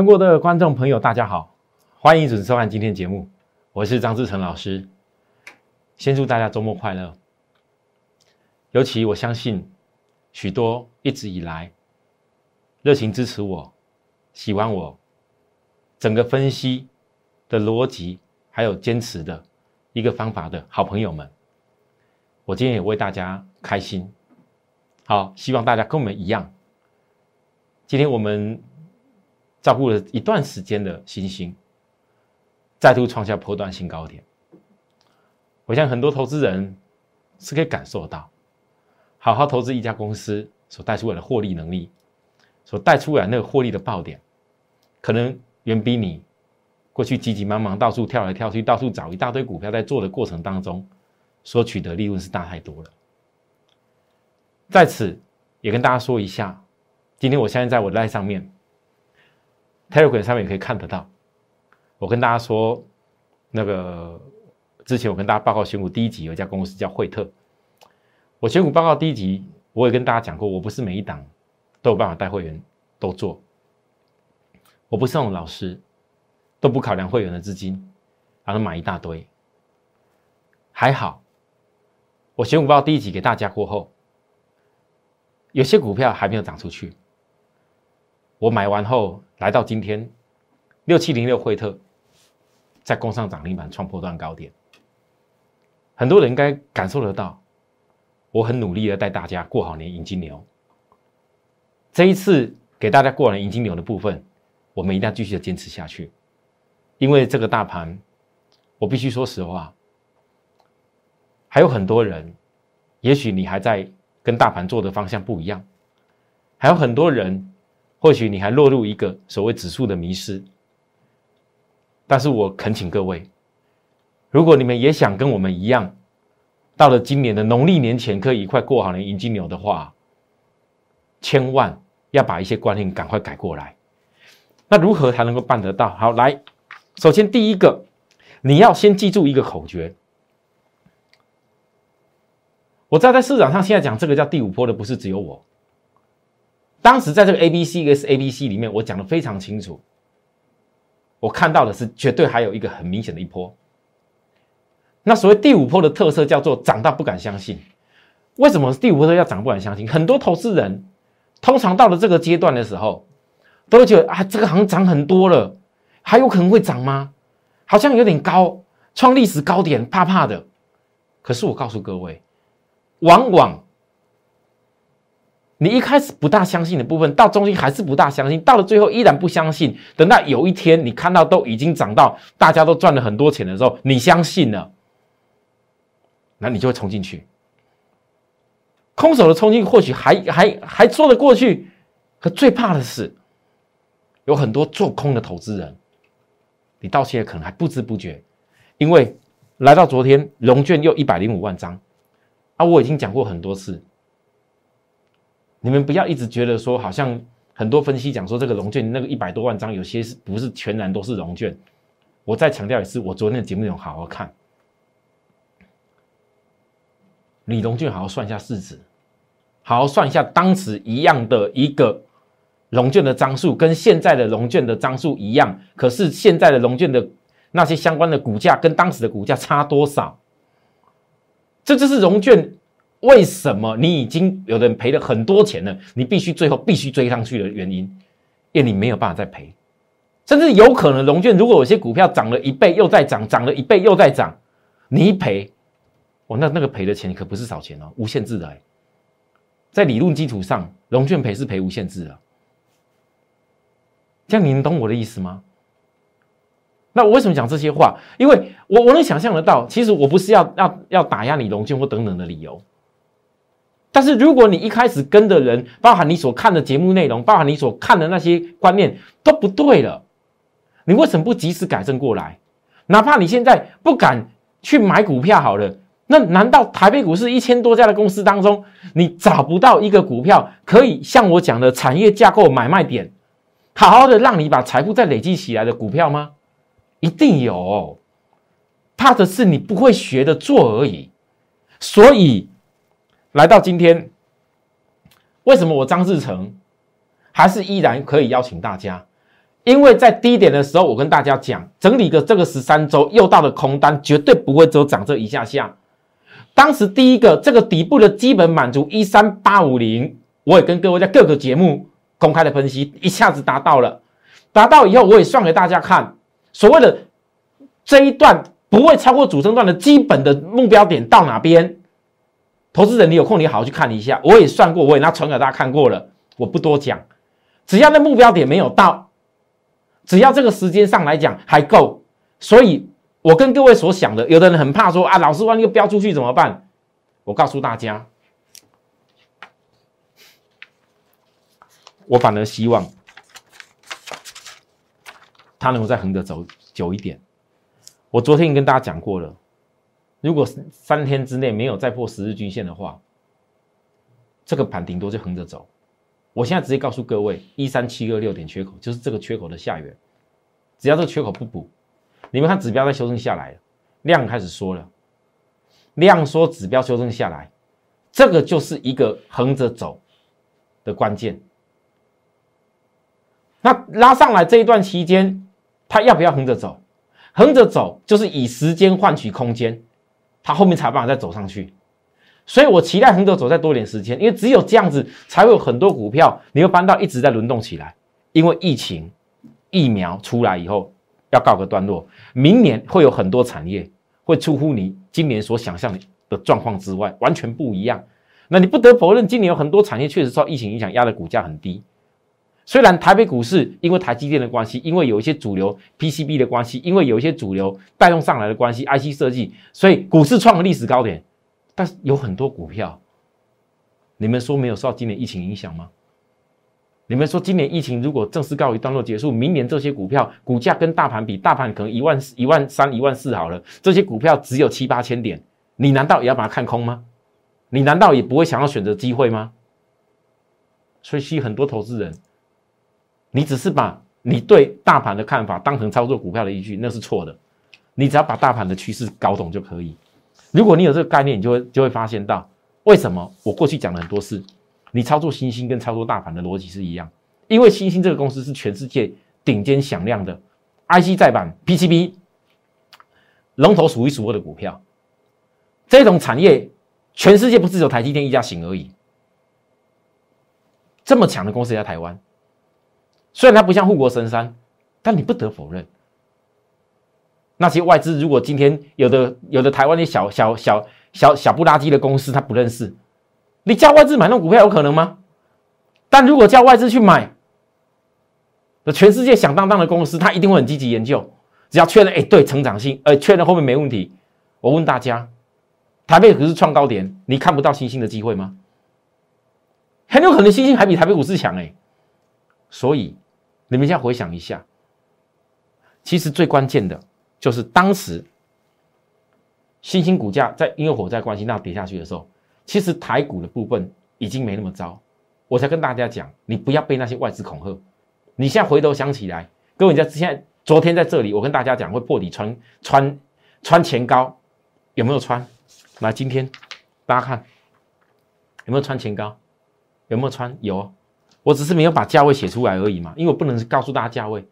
全国的观众朋友，大家好，欢迎准时收看今天节目，我是张志成老师。先祝大家周末快乐。尤其我相信，许多一直以来热情支持我、喜欢我整个分析的逻辑，还有坚持的一个方法的好朋友们，我今天也为大家开心。好，希望大家跟我们一样，今天我们。照顾了一段时间的新星，再度创下破断新高点。我想很多投资人是可以感受到，好好投资一家公司所带出来的获利能力，所带出来那个获利的爆点，可能远比你过去急急忙忙到处跳来跳去、到处找一大堆股票在做的过程当中所取得利润是大太多了。在此也跟大家说一下，今天我相信在我的上面。Telegram 上面也可以看得到。我跟大家说，那个之前我跟大家报告选股第一集有一家公司叫惠特。我选股报告第一集我也跟大家讲过，我不是每一档都有办法带会员都做。我不是那种老师，都不考量会员的资金，然后买一大堆。还好，我选股报告第一集给大家过后，有些股票还没有涨出去。我买完后来到今天，六七零六惠特在攻上涨停板，创破断高点。很多人应该感受得到，我很努力的带大家过好年迎金牛。这一次给大家过完迎金牛的部分，我们一定要继续的坚持下去，因为这个大盘，我必须说实话，还有很多人，也许你还在跟大盘做的方向不一样，还有很多人。或许你还落入一个所谓指数的迷失，但是我恳请各位，如果你们也想跟我们一样，到了今年的农历年前可以一块过好年迎金牛的话，千万要把一些观念赶快改过来。那如何才能够办得到？好，来，首先第一个，你要先记住一个口诀。我知道在市场上现在讲这个叫第五波的，不是只有我。当时在这个 A B C 跟 A B C 里面，我讲的非常清楚。我看到的是绝对还有一个很明显的一波。那所谓第五波的特色叫做涨到不敢相信。为什么第五波要涨不敢相信？很多投资人通常到了这个阶段的时候，都觉得啊，这个行涨很多了，还有可能会涨吗？好像有点高，创历史高点，怕怕的。可是我告诉各位，往往。你一开始不大相信的部分，到中间还是不大相信，到了最后依然不相信。等到有一天你看到都已经涨到大家都赚了很多钱的时候，你相信了，那你就会冲进去。空手的冲进或许还还还说得过去，可最怕的是有很多做空的投资人，你到现在可能还不知不觉，因为来到昨天融券又一百零五万张啊，我已经讲过很多次。你们不要一直觉得说，好像很多分析讲说这个融券那个一百多万张，有些是不是全然都是融券？我再强调一次，我昨天的节目内容好好看，你融券好好算一下市值，好好算一下当时一样的一个融券的张数，跟现在的融券的张数一样，可是现在的融券的那些相关的股价跟当时的股价差多少？这就是融券。为什么你已经有的人赔了很多钱了，你必须最后必须追上去的原因，因为你没有办法再赔，甚至有可能融券如果有些股票涨了一倍又再涨，涨了一倍又再涨，你一赔，我那那个赔的钱可不是少钱哦，无限制的，在理论基础上，融券赔是赔无限制的，这样你能懂我的意思吗？那我为什么讲这些话？因为我我能想象得到，其实我不是要要要打压你融券或等等的理由。但是如果你一开始跟的人，包含你所看的节目内容，包含你所看的那些观念都不对了，你为什么不及时改正过来？哪怕你现在不敢去买股票好了，那难道台北股市一千多家的公司当中，你找不到一个股票可以像我讲的产业架构买卖点，好好的让你把财富再累积起来的股票吗？一定有，怕的是你不会学的做而已。所以来到今天，为什么我张志成还是依然可以邀请大家？因为在低点的时候，我跟大家讲，整理个这个十三周又到了空单，绝对不会只有涨这一下下。当时第一个这个底部的基本满足一三八五零，我也跟各位在各个节目公开的分析，一下子达到了。达到以后，我也算给大家看，所谓的这一段不会超过主升段的基本的目标点到哪边？投资人，你有空你好好去看一下，我也算过，我也拿传给大家看过了，我不多讲，只要那目标点没有到。只要这个时间上来讲还够，所以我跟各位所想的，有的人很怕说啊，老师万一又飙出去怎么办？我告诉大家，我反而希望它能够再横着走久一点。我昨天跟大家讲过了，如果三天之内没有再破十日均线的话，这个盘顶多就横着走。我现在直接告诉各位，一三七二六点缺口就是这个缺口的下缘，只要这个缺口不补，你们看指标在修正下来，量开始缩了，量缩指标修正下来，这个就是一个横着走的关键。那拉上来这一段期间，它要不要横着走？横着走就是以时间换取空间，它后面才有办法再走上去。所以我期待恒久走再多点时间，因为只有这样子，才会有很多股票你会搬到一直在轮动起来。因为疫情疫苗出来以后要告个段落，明年会有很多产业会出乎你今年所想象的状况之外，完全不一样。那你不得否认，今年有很多产业确实受疫情影响，压的股价很低。虽然台北股市因为台积电的关系，因为有一些主流 PCB 的关系，因为有一些主流带动上来的关系，IC 设计，所以股市创了历史高点。但是有很多股票，你们说没有受到今年疫情影响吗？你们说今年疫情如果正式告一段落结束，明年这些股票股价跟大盘比，大盘可能一万一万三、一万四好了，这些股票只有七八千点，你难道也要把它看空吗？你难道也不会想要选择机会吗？所以，很多投资人，你只是把你对大盘的看法当成操作股票的依据，那是错的。你只要把大盘的趋势搞懂就可以。如果你有这个概念，你就会就会发现到为什么我过去讲了很多次，你操作新兴跟操作大盘的逻辑是一样，因为新兴这个公司是全世界顶尖响亮的 IC 再版 PCB 龙头数一数二的股票，这种产业全世界不是只有台积电一家行而已，这么强的公司在台湾，虽然它不像护国神山，但你不得否认。那些外资，如果今天有的有的台湾的小小小小小不拉几的公司，他不认识，你叫外资买那种股票有可能吗？但如果叫外资去买，那全世界响当当的公司，他一定会很积极研究，只要确认哎对成长性，哎确认后面没问题。我问大家，台北股市创高点，你看不到新兴的机会吗？很有可能新兴还比台北股市强哎，所以你们现在回想一下，其实最关键的。就是当时新兴股价在因为火灾关系那跌下去的时候，其实台股的部分已经没那么糟。我才跟大家讲，你不要被那些外资恐吓。你现在回头想起来，各位在现在昨天在这里，我跟大家讲会破底穿穿穿前高，有没有穿？那今天大家看有没有穿前高？有没有穿？有，我只是没有把价位写出来而已嘛，因为我不能告诉大家价位。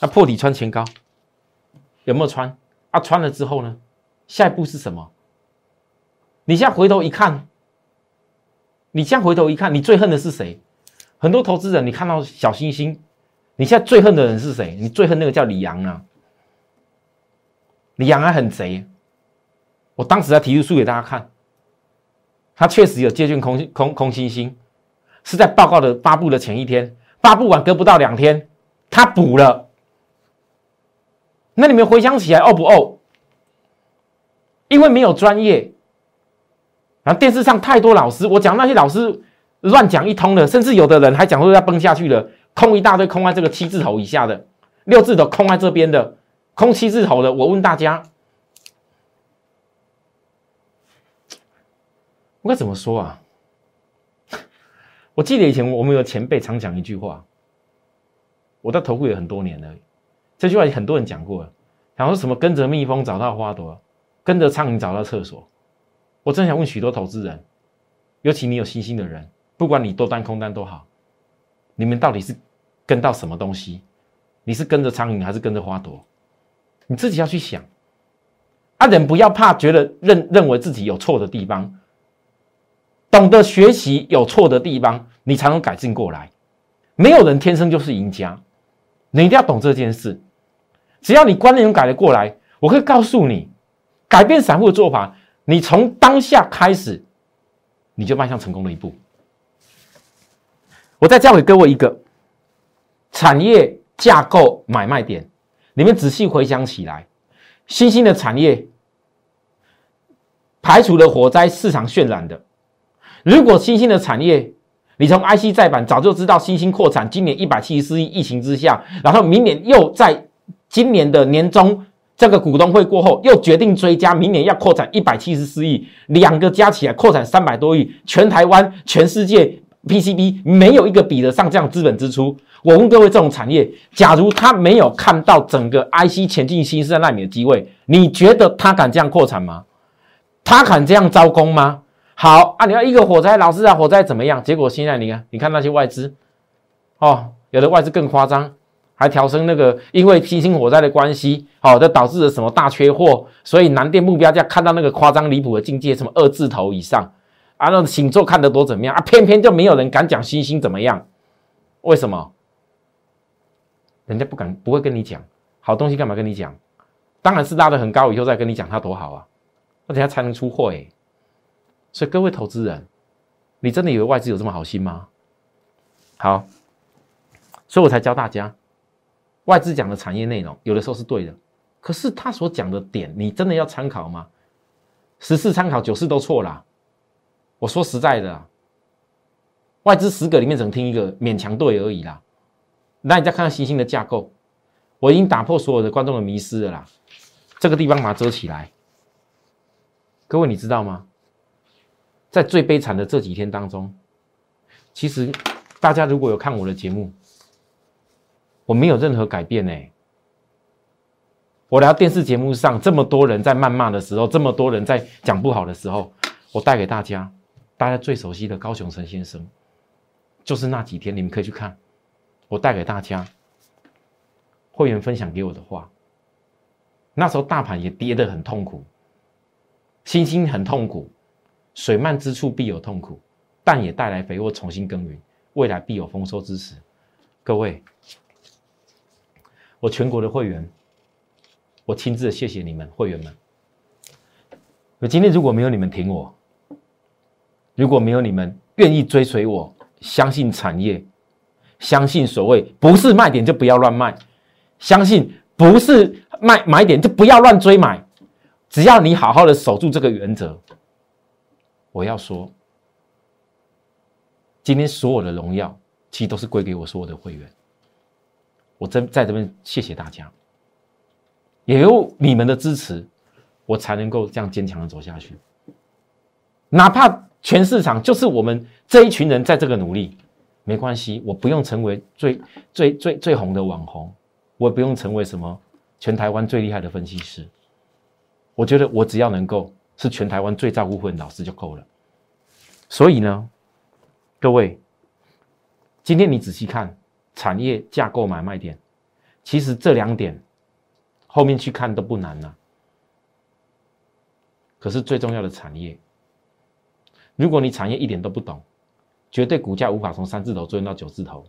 那破底穿前高。有没有穿啊？穿了之后呢？下一步是什么？你现在回头一看，你现在回头一看，你最恨的是谁？很多投资人，你看到小星星，你现在最恨的人是谁？你最恨那个叫李阳啊！李阳还很贼。我当时在提出书给大家看，他确实有借券空空空星星，是在报告的发布的前一天，发布完隔不到两天，他补了。那你们回想起来，哦不哦？因为没有专业，然后电视上太多老师，我讲那些老师乱讲一通的，甚至有的人还讲说要崩下去了，空一大堆，空在这个七字头以下的，六字头空在这边的，空七字头的。我问大家，我该怎么说啊？我记得以前我们有前辈常讲一句话，我在投顾也很多年了，这句话很多人讲过了，讲说什么跟着蜜蜂找到花朵，跟着苍蝇找到厕所。我真想问许多投资人，尤其你有信心的人，不管你多单空单都好，你们到底是跟到什么东西？你是跟着苍蝇还是跟着花朵？你自己要去想。啊，人不要怕，觉得认认为自己有错的地方，懂得学习有错的地方，你才能改进过来。没有人天生就是赢家，你一定要懂这件事。只要你观念改了过来，我可以告诉你，改变散户的做法。你从当下开始，你就迈向成功的一步。我再教给各位一个产业架构买卖点，你们仔细回想起来，新兴的产业排除了火灾市场渲染的。如果新兴的产业，你从 IC 再版早就知道新兴扩产，今年一百七十四亿疫情之下，然后明年又在今年的年中。这个股东会过后，又决定追加，明年要扩产一百七十四亿，两个加起来扩产三百多亿，全台湾、全世界 PCB 没有一个比得上这样资本支出。我问各位，这种产业，假如他没有看到整个 IC 前进新生纳米的机会，你觉得他敢这样扩产吗？他敢这样招工吗？好啊，你要一个火灾，老师啊，火灾怎么样？结果现在你看，你看那些外资，哦，有的外资更夸张。还调升那个，因为新兴火灾的关系，好，这导致了什么大缺货，所以南电目标价看到那个夸张离谱的境界，什么二字头以上啊，那星座看得多怎么样啊？偏偏就没有人敢讲新兴怎么样？为什么？人家不敢，不会跟你讲好东西，干嘛跟你讲？当然是拉得很高以后再跟你讲它多好啊，那等下才能出货哎。所以各位投资人，你真的以为外资有这么好心吗？好，所以我才教大家。外资讲的产业内容，有的时候是对的，可是他所讲的点，你真的要参考吗？十次参考九次都错了。我说实在的，外资十个里面只能听一个，勉强对而已啦。那你再看看新兴的架构，我已经打破所有的观众的迷失了啦。这个地方把它遮起来。各位你知道吗？在最悲惨的这几天当中，其实大家如果有看我的节目。我没有任何改变呢。我来到电视节目上，这么多人在谩骂的时候，这么多人在讲不好的时候，我带给大家，大家最熟悉的高雄陈先生，就是那几天，你们可以去看，我带给大家会员分享给我的话。那时候大盘也跌得很痛苦，星星很痛苦，水漫之处必有痛苦，但也带来肥沃，重新耕耘，未来必有丰收之时。各位。我全国的会员，我亲自谢谢你们会员们。我今天如果没有你们挺我，如果没有你们愿意追随我，相信产业，相信所谓不是卖点就不要乱卖，相信不是卖买点就不要乱追买，只要你好好的守住这个原则，我要说，今天所有的荣耀，其实都是归给我所有的会员。我真在这边谢谢大家，也有你们的支持，我才能够这样坚强的走下去。哪怕全市场就是我们这一群人在这个努力，没关系，我不用成为最最最最红的网红，我也不用成为什么全台湾最厉害的分析师。我觉得我只要能够是全台湾最照顾会员老师就够了。所以呢，各位，今天你仔细看。产业架构买卖点，其实这两点后面去看都不难呐。可是最重要的产业，如果你产业一点都不懂，绝对股价无法从三字头追到九字头。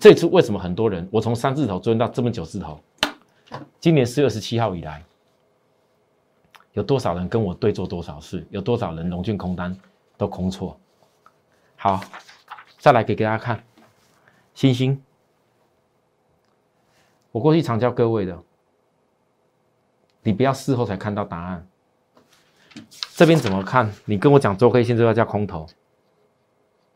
这次为什么很多人我从三字头追到这么九字头？今年四月十七号以来，有多少人跟我对做多少事？有多少人龙卷空单都空错？好，再来给给大家看。星星，我过去常教各位的，你不要事后才看到答案。这边怎么看？你跟我讲周黑线就要叫空头，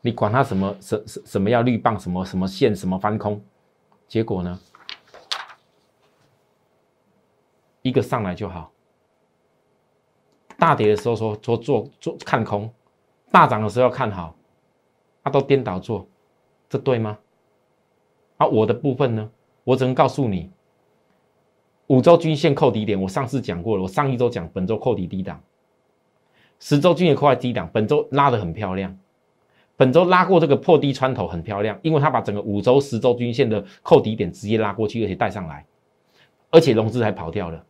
你管它什么什什什么要绿棒什么什么线什么翻空，结果呢？一个上来就好。大跌的时候说说做做看空，大涨的时候要看好，他都颠倒做，这对吗？啊，我的部分呢？我只能告诉你，五周均线扣底点，我上次讲过了，我上一周讲本周扣底低档，十周均线扣在低档，本周拉的很漂亮，本周拉过这个破低穿头很漂亮，因为它把整个五周、十周均线的扣底点直接拉过去，而且带上来，而且融资还跑掉了。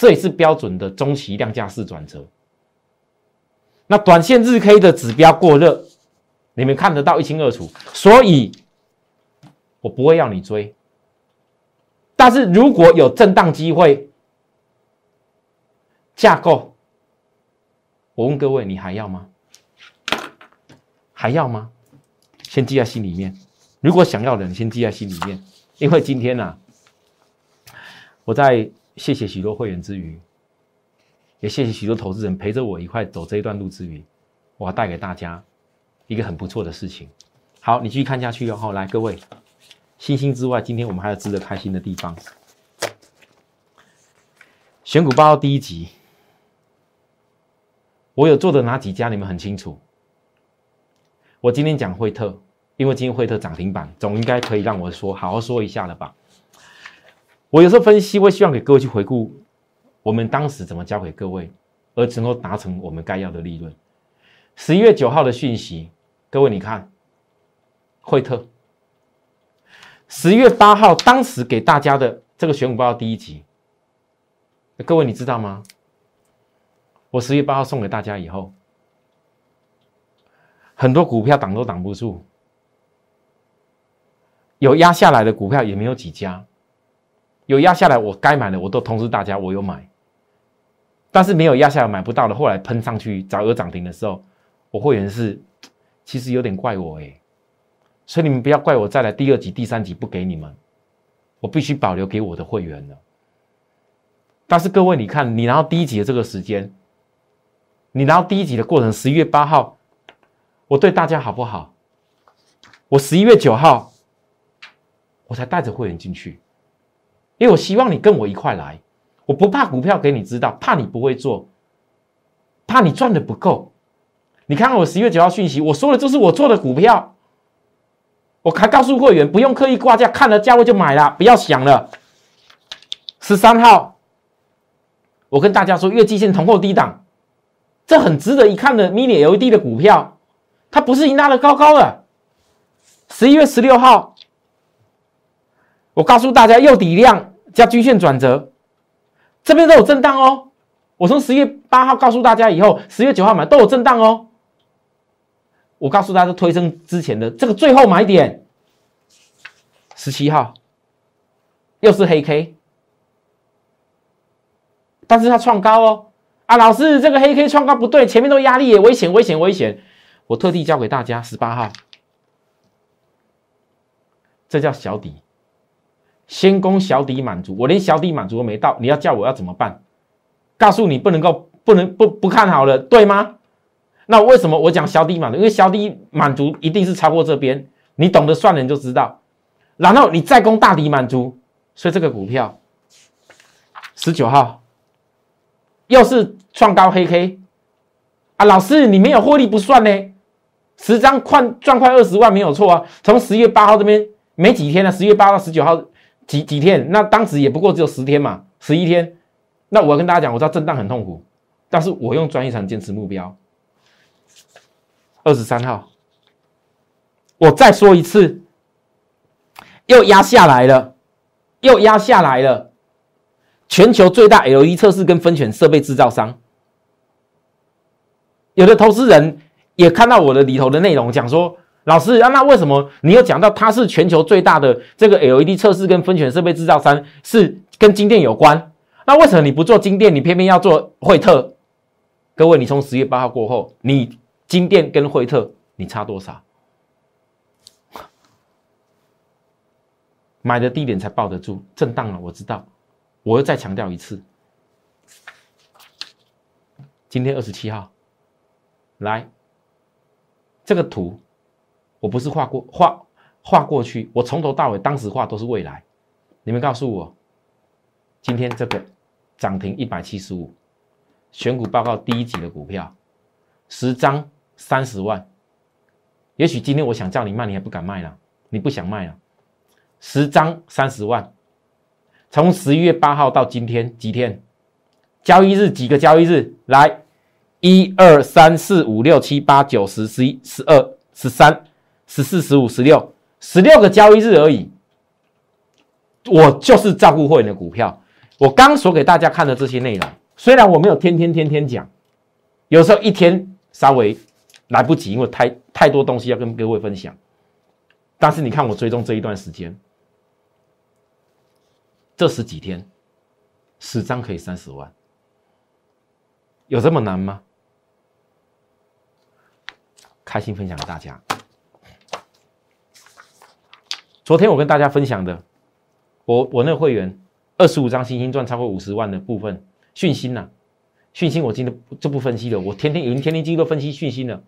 这也是标准的中期量价式转折。那短线日 K 的指标过热，你们看得到一清二楚，所以我不会要你追。但是如果有震荡机会，架构，我问各位，你还要吗？还要吗？先记在心里面。如果想要的，你先记在心里面，因为今天呢，我在。谢谢许多会员之余，也谢谢许多投资人陪着我一块走这一段路之余，我要带给大家一个很不错的事情。好，你继续看下去哦。来，各位，星星之外，今天我们还有值得开心的地方。选股报告第一集，我有做的哪几家，你们很清楚。我今天讲惠特，因为今天惠特涨停板，总应该可以让我说好好说一下了吧。我有时候分析，我希望给各位去回顾我们当时怎么教给各位，而能够达成我们该要的利润。十一月九号的讯息，各位你看，惠特。十月八号，当时给大家的这个选股报告第一集，各位你知道吗？我十月八号送给大家以后，很多股票挡都挡不住，有压下来的股票也没有几家。有压下来，我该买的我都通知大家，我有买。但是没有压下来买不到的，后来喷上去早有涨停的时候，我会员是其实有点怪我哎，所以你们不要怪我再来第二集、第三集不给你们，我必须保留给我的会员了。但是各位，你看你拿到第一集的这个时间，你拿到第一集的过程，十一月八号，我对大家好不好？我十一月九号，我才带着会员进去。因为我希望你跟我一块来，我不怕股票给你知道，怕你不会做，怕你赚的不够。你看我十月九号讯息，我说的就是我做的股票，我还告诉会员不用刻意挂价，看了价位就买了，不要想了。十三号，我跟大家说月季线同后低档，这很值得一看的 mini LED 的股票，它不是已拉的高高的。十一月十六号，我告诉大家又底量。加均线转折，这边都有震荡哦。我从十月八号告诉大家以后，十月九号买都有震荡哦。我告诉大家推升之前的这个最后买点，十七号又是黑 K，但是它创高哦。啊，老师，这个黑 K 创高不对，前面都压力也危险，危险，危险。我特地教给大家十八号，这叫小底。先攻小底满足，我连小底满足都没到，你要叫我要怎么办？告诉你不能够不能不不看好了，对吗？那为什么我讲小底满足？因为小底满足一定是超过这边，你懂得算人就知道。然后你再攻大底满足，所以这个股票十九号又是创高黑 K 啊！老师你没有获利不算呢，十张快赚快二十万没有错啊。从十月八号这边没几天了，十月八号十九号。几几天？那当时也不过只有十天嘛，十一天。那我要跟大家讲，我知道震荡很痛苦，但是我用专业场坚持目标。二十三号，我再说一次，又压下来了，又压下来了。全球最大 LED 测试跟分选设备制造商，有的投资人也看到我的里头的内容，讲说。老师啊，那为什么你有讲到它是全球最大的这个 LED 测试跟分权设备制造商，是跟金店有关？那为什么你不做金店，你偏偏要做惠特？各位，你从十月八号过后，你金店跟惠特你差多少？买的低点才抱得住，震荡了，我知道。我又再强调一次，今天二十七号，来，这个图我不是画过画画过去，我从头到尾当时画都是未来。你们告诉我，今天这个涨停一百七十五，选股报告第一集的股票，十张三十万。也许今天我想叫你卖，你还不敢卖了，你不想卖了。十张三十万，从十一月八号到今天几天？交易日几个交易日？来，一二三四五六七八九十十一十二十三十四十五十六十六个交易日而已。我就是照顾会员的股票。我刚所给大家看的这些内容，虽然我没有天天天天讲，有时候一天稍微来不及，因为太太多东西要跟各位分享。但是你看我追踪这一段时间。这十几天，十张可以三十万，有这么难吗？开心分享给大家。昨天我跟大家分享的，我我那个会员二十五张星星赚超过五十万的部分讯息呢？讯息我今天就不分析了，我天天已经天天几乎都分析讯息了。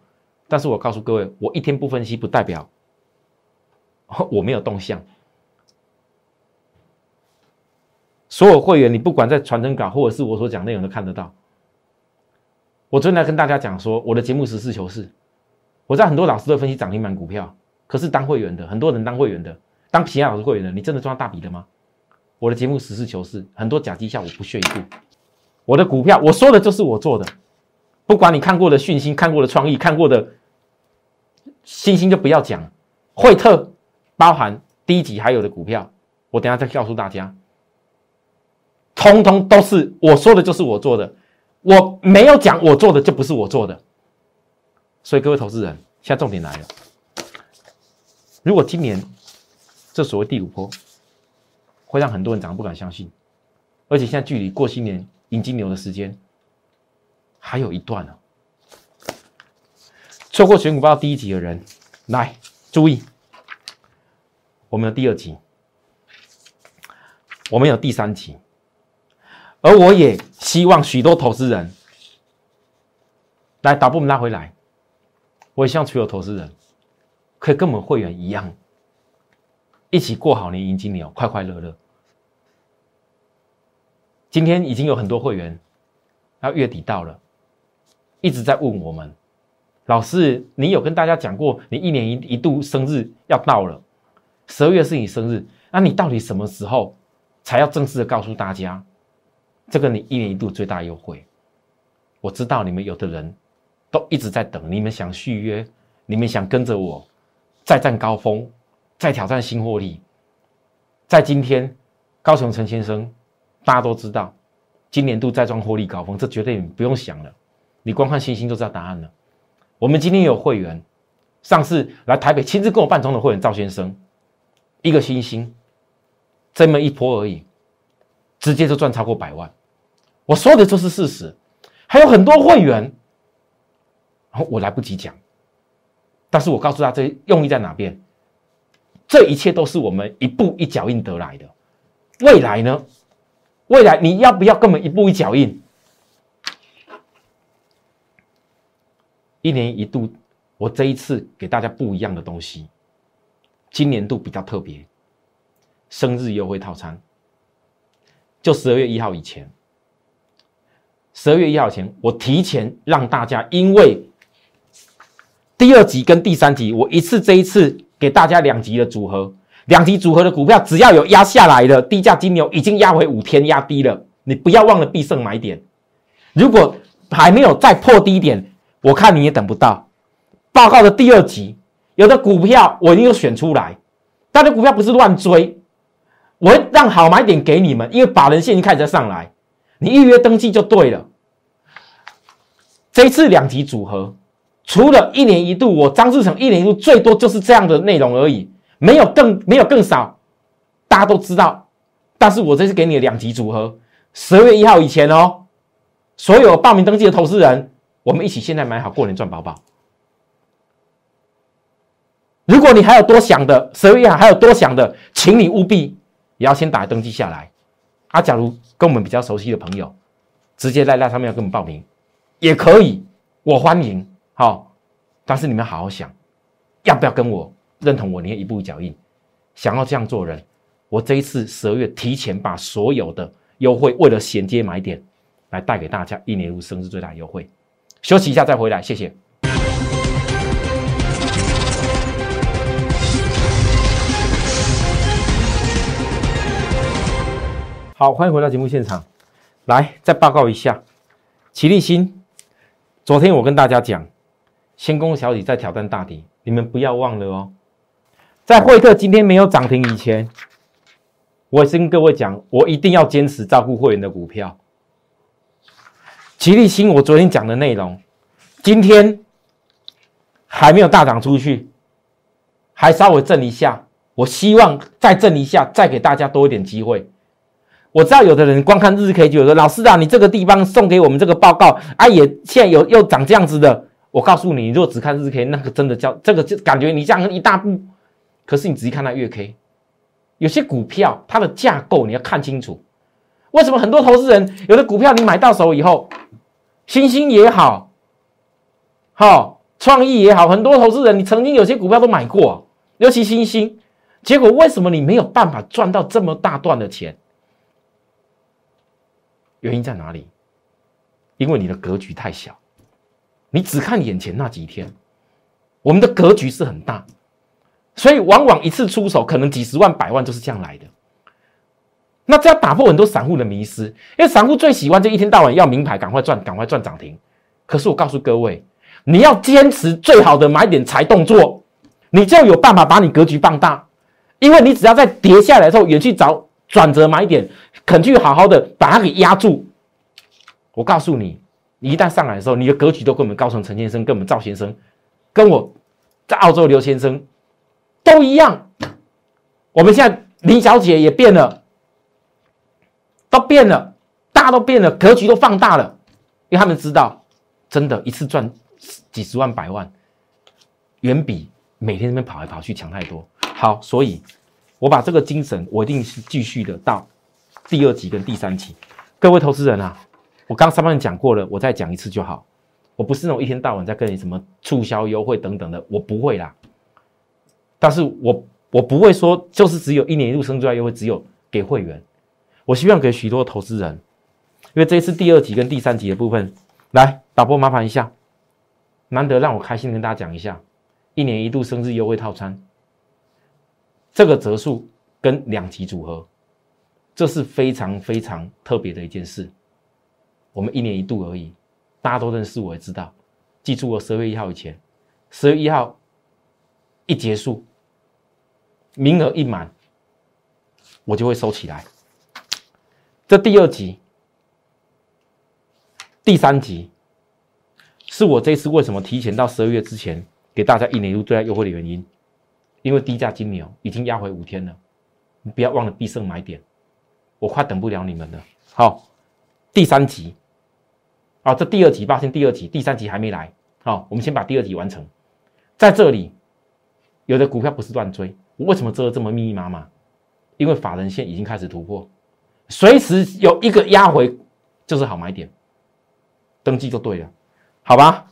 但是我告诉各位，我一天不分析不代表 我没有动向。所有会员，你不管在传真稿或者是我所讲内容都看得到。我昨天来跟大家讲说，我的节目实事求是。我在很多老师都分析涨停板股票，可是当会员的很多人当会员的，当皮亚老师会员的，你真的赚大笔的吗？我的节目实事求是，很多假绩效我不屑一顾。我的股票我说的就是我做的，不管你看过的讯息、看过的创意、看过的星星就不要讲。惠特包含低级还有的股票，我等下再告诉大家。通通都是我说的，就是我做的。我没有讲我做的就不是我做的。所以各位投资人，现在重点来了。如果今年这所谓第五波会让很多人长得不敢相信，而且现在距离过新年迎金牛的时间还有一段呢。错过选股报第一集的人，来注意，我们有第二集，我们有第三集。而我也希望许多投资人来把部门拉回来。我也希望所有投资人可以跟我们会员一样，一起过好年迎新年哦，快快乐乐。今天已经有很多会员，要月底到了，一直在问我们：老师，你有跟大家讲过，你一年一一度生日要到了，十二月是你生日，那你到底什么时候才要正式的告诉大家？这个你一年一度最大优惠，我知道你们有的人都一直在等，你们想续约，你们想跟着我再战高峰，再挑战新获利。在今天，高雄陈先生，大家都知道，今年度再创获利高峰，这绝对不用想了，你光看星星就知道答案了。我们今天有会员，上次来台北亲自跟我办中的会员赵先生，一个星星，这么一波而已，直接就赚超过百万。我说的就是事实，还有很多会员，然后我来不及讲，但是我告诉他这用意在哪边，这一切都是我们一步一脚印得来的。未来呢？未来你要不要跟我们一步一脚印？一年一度，我这一次给大家不一样的东西，今年度比较特别，生日优惠套餐，就十二月一号以前。十二月一号前，我提前让大家，因为第二集跟第三集，我一次这一次给大家两集的组合，两集组合的股票，只要有压下来的低价金牛已经压回五天压低了，你不要忘了必胜买点。如果还没有再破低点，我看你也等不到。报告的第二集，有的股票我一定有选出来，但的股票不是乱追，我让好买点给你们，因为法人线已经开始上来。你预约登记就对了。这一次两级组合，除了一年一度，我张志成一年一度最多就是这样的内容而已，没有更没有更少，大家都知道。但是我这次给你的两级组合，十二月一号以前哦，所有报名登记的投资人，我们一起现在买好过年赚宝宝。如果你还有多想的，十二月还有多想的，请你务必也要先打登记下来。啊，假如跟我们比较熟悉的朋友，直接在那上面要跟我们报名，也可以，我欢迎。好，但是你们好好想，要不要跟我认同我？你一步一脚印，想要这样做人，我这一次十二月提前把所有的优惠，为了衔接买点，来带给大家一年入生日最大优惠。休息一下再回来，谢谢。好，欢迎回到节目现场。来，再报告一下，齐立新，昨天我跟大家讲，先攻小底再挑战大底，你们不要忘了哦。在惠特今天没有涨停以前，我先跟各位讲，我一定要坚持照顾会员的股票。吉利星，我昨天讲的内容，今天还没有大涨出去，还稍微震一下，我希望再震一下，再给大家多一点机会。我知道有的人光看日 K 就有说：“老师啊，你这个地方送给我们这个报告啊，也现在有又长这样子的。”我告诉你，如果只看日 K，那个真的叫这个就感觉你这样一大步。可是你仔细看那月 K，有些股票它的架构你要看清楚。为什么很多投资人有的股票你买到手以后，星星也好，好创意也好，很多投资人你曾经有些股票都买过，尤其星星，结果为什么你没有办法赚到这么大段的钱？原因在哪里？因为你的格局太小，你只看眼前那几天。我们的格局是很大，所以往往一次出手可能几十万、百万就是这样来的。那这样打破很多散户的迷失，因为散户最喜欢就一天到晚要名牌，赶快赚，赶快赚涨停。可是我告诉各位，你要坚持最好的买点才动作，你就有办法把你格局放大。因为你只要在跌下来的时候，也去找。转折买点，肯去好好的把它给压住。我告诉你，一旦上来的时候，你的格局都跟我们高层陈先生、跟我们赵先生、跟我在澳洲刘先生都一样。我们现在林小姐也变了，都变了，大都变了，格局都放大了，因为他们知道，真的，一次赚几十万、百万，远比每天那边跑来跑去强太多。好，所以。我把这个精神，我一定是继续的到第二集跟第三集。各位投资人啊，我刚上半讲过了，我再讲一次就好。我不是那种一天到晚在跟你什么促销优惠等等的，我不会啦。但是我我不会说就是只有一年一度生最优惠，只有给会员。我希望给许多投资人，因为这一次第二集跟第三集的部分，来导播麻烦一下，难得让我开心跟大家讲一下，一年一度生日优惠套餐。这个折数跟两级组合，这是非常非常特别的一件事。我们一年一度而已，大家都认识，我也知道。记住，我十月一号以前，十月一号一结束，名额一满，我就会收起来。这第二集、第三集，是我这次为什么提前到十二月之前给大家一年一度最大优惠的原因。因为低价金牛已经压回五天了，你不要忘了必胜买点，我快等不了你们了。好，第三集，啊，这第二集，抱歉，第二集，第三集还没来。好，我们先把第二集完成。在这里，有的股票不是乱追，我为什么遮的这么密密麻麻？因为法人线已经开始突破，随时有一个压回就是好买点，登记就对了，好吧？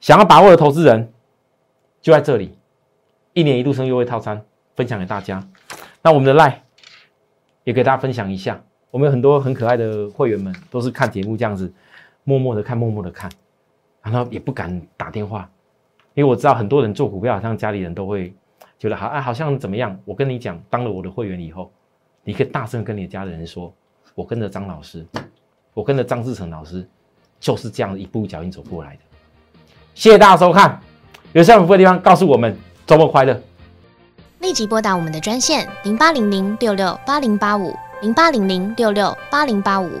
想要把握的投资人就在这里。一年一度生优惠套餐分享给大家，那我们的赖也给大家分享一下。我们有很多很可爱的会员们，都是看节目这样子，默默的看，默默的看，然后也不敢打电话，因为我知道很多人做股票，好像家里人都会觉得好，啊，好像怎么样？我跟你讲，当了我的会员以后，你可以大声跟你的家人说，我跟着张老师，我跟着张志成老师，就是这样一步脚印走过来的。谢谢大家收看，有想问的地方告诉我们。周末快乐！立即拨打我们的专线零八零零六六八零八五零八零零六六八零八五